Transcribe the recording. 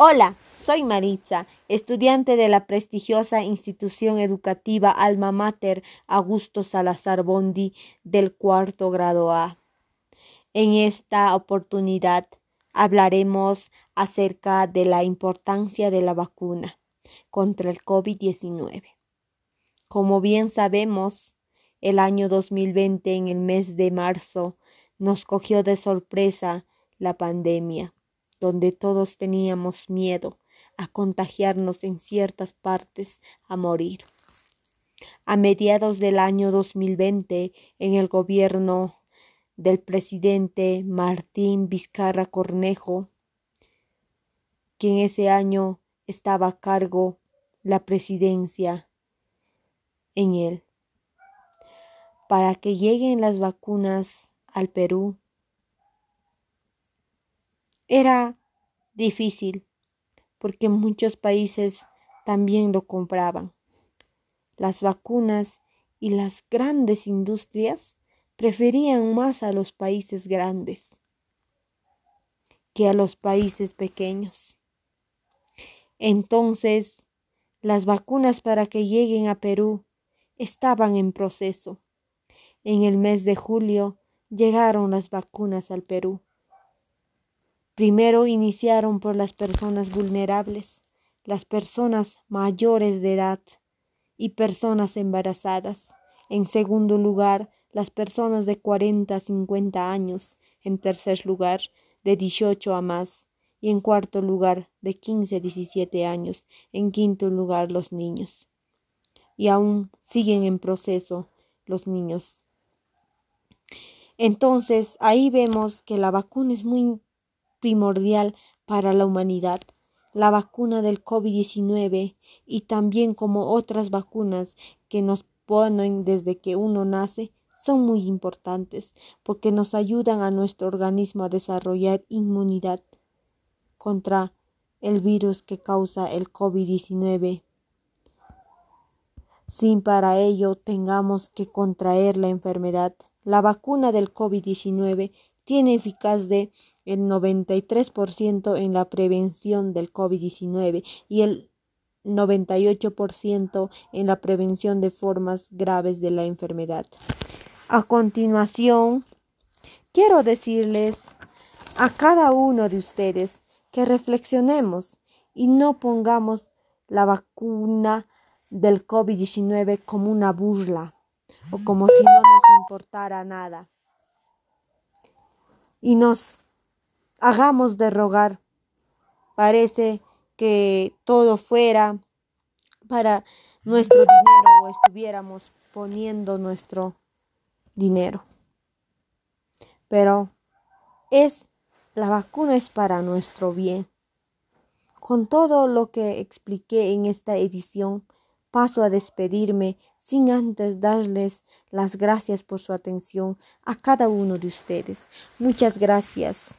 Hola, soy Maritza, estudiante de la prestigiosa institución educativa Alma Mater Augusto Salazar Bondi del cuarto grado A. En esta oportunidad hablaremos acerca de la importancia de la vacuna contra el COVID-19. Como bien sabemos, el año 2020 en el mes de marzo nos cogió de sorpresa la pandemia donde todos teníamos miedo a contagiarnos en ciertas partes, a morir. A mediados del año 2020, en el gobierno del presidente Martín Vizcarra Cornejo, quien ese año estaba a cargo la presidencia en él, para que lleguen las vacunas al Perú era difícil porque muchos países también lo compraban. Las vacunas y las grandes industrias preferían más a los países grandes que a los países pequeños. Entonces, las vacunas para que lleguen a Perú estaban en proceso. En el mes de julio llegaron las vacunas al Perú. Primero iniciaron por las personas vulnerables, las personas mayores de edad y personas embarazadas. En segundo lugar, las personas de 40 a 50 años. En tercer lugar, de 18 a más. Y en cuarto lugar, de 15 a 17 años. En quinto lugar, los niños. Y aún siguen en proceso los niños. Entonces, ahí vemos que la vacuna es muy primordial para la humanidad, la vacuna del COVID-19 y también como otras vacunas que nos ponen desde que uno nace son muy importantes porque nos ayudan a nuestro organismo a desarrollar inmunidad contra el virus que causa el COVID-19 sin para ello tengamos que contraer la enfermedad. La vacuna del COVID-19 tiene eficaz de el 93% en la prevención del COVID-19 y el 98% en la prevención de formas graves de la enfermedad. A continuación, quiero decirles a cada uno de ustedes que reflexionemos y no pongamos la vacuna del COVID-19 como una burla o como si no nos importara nada. Y nos hagamos de rogar. Parece que todo fuera para nuestro dinero o estuviéramos poniendo nuestro dinero. Pero es la vacuna es para nuestro bien. Con todo lo que expliqué en esta edición, paso a despedirme sin antes darles las gracias por su atención a cada uno de ustedes. Muchas gracias.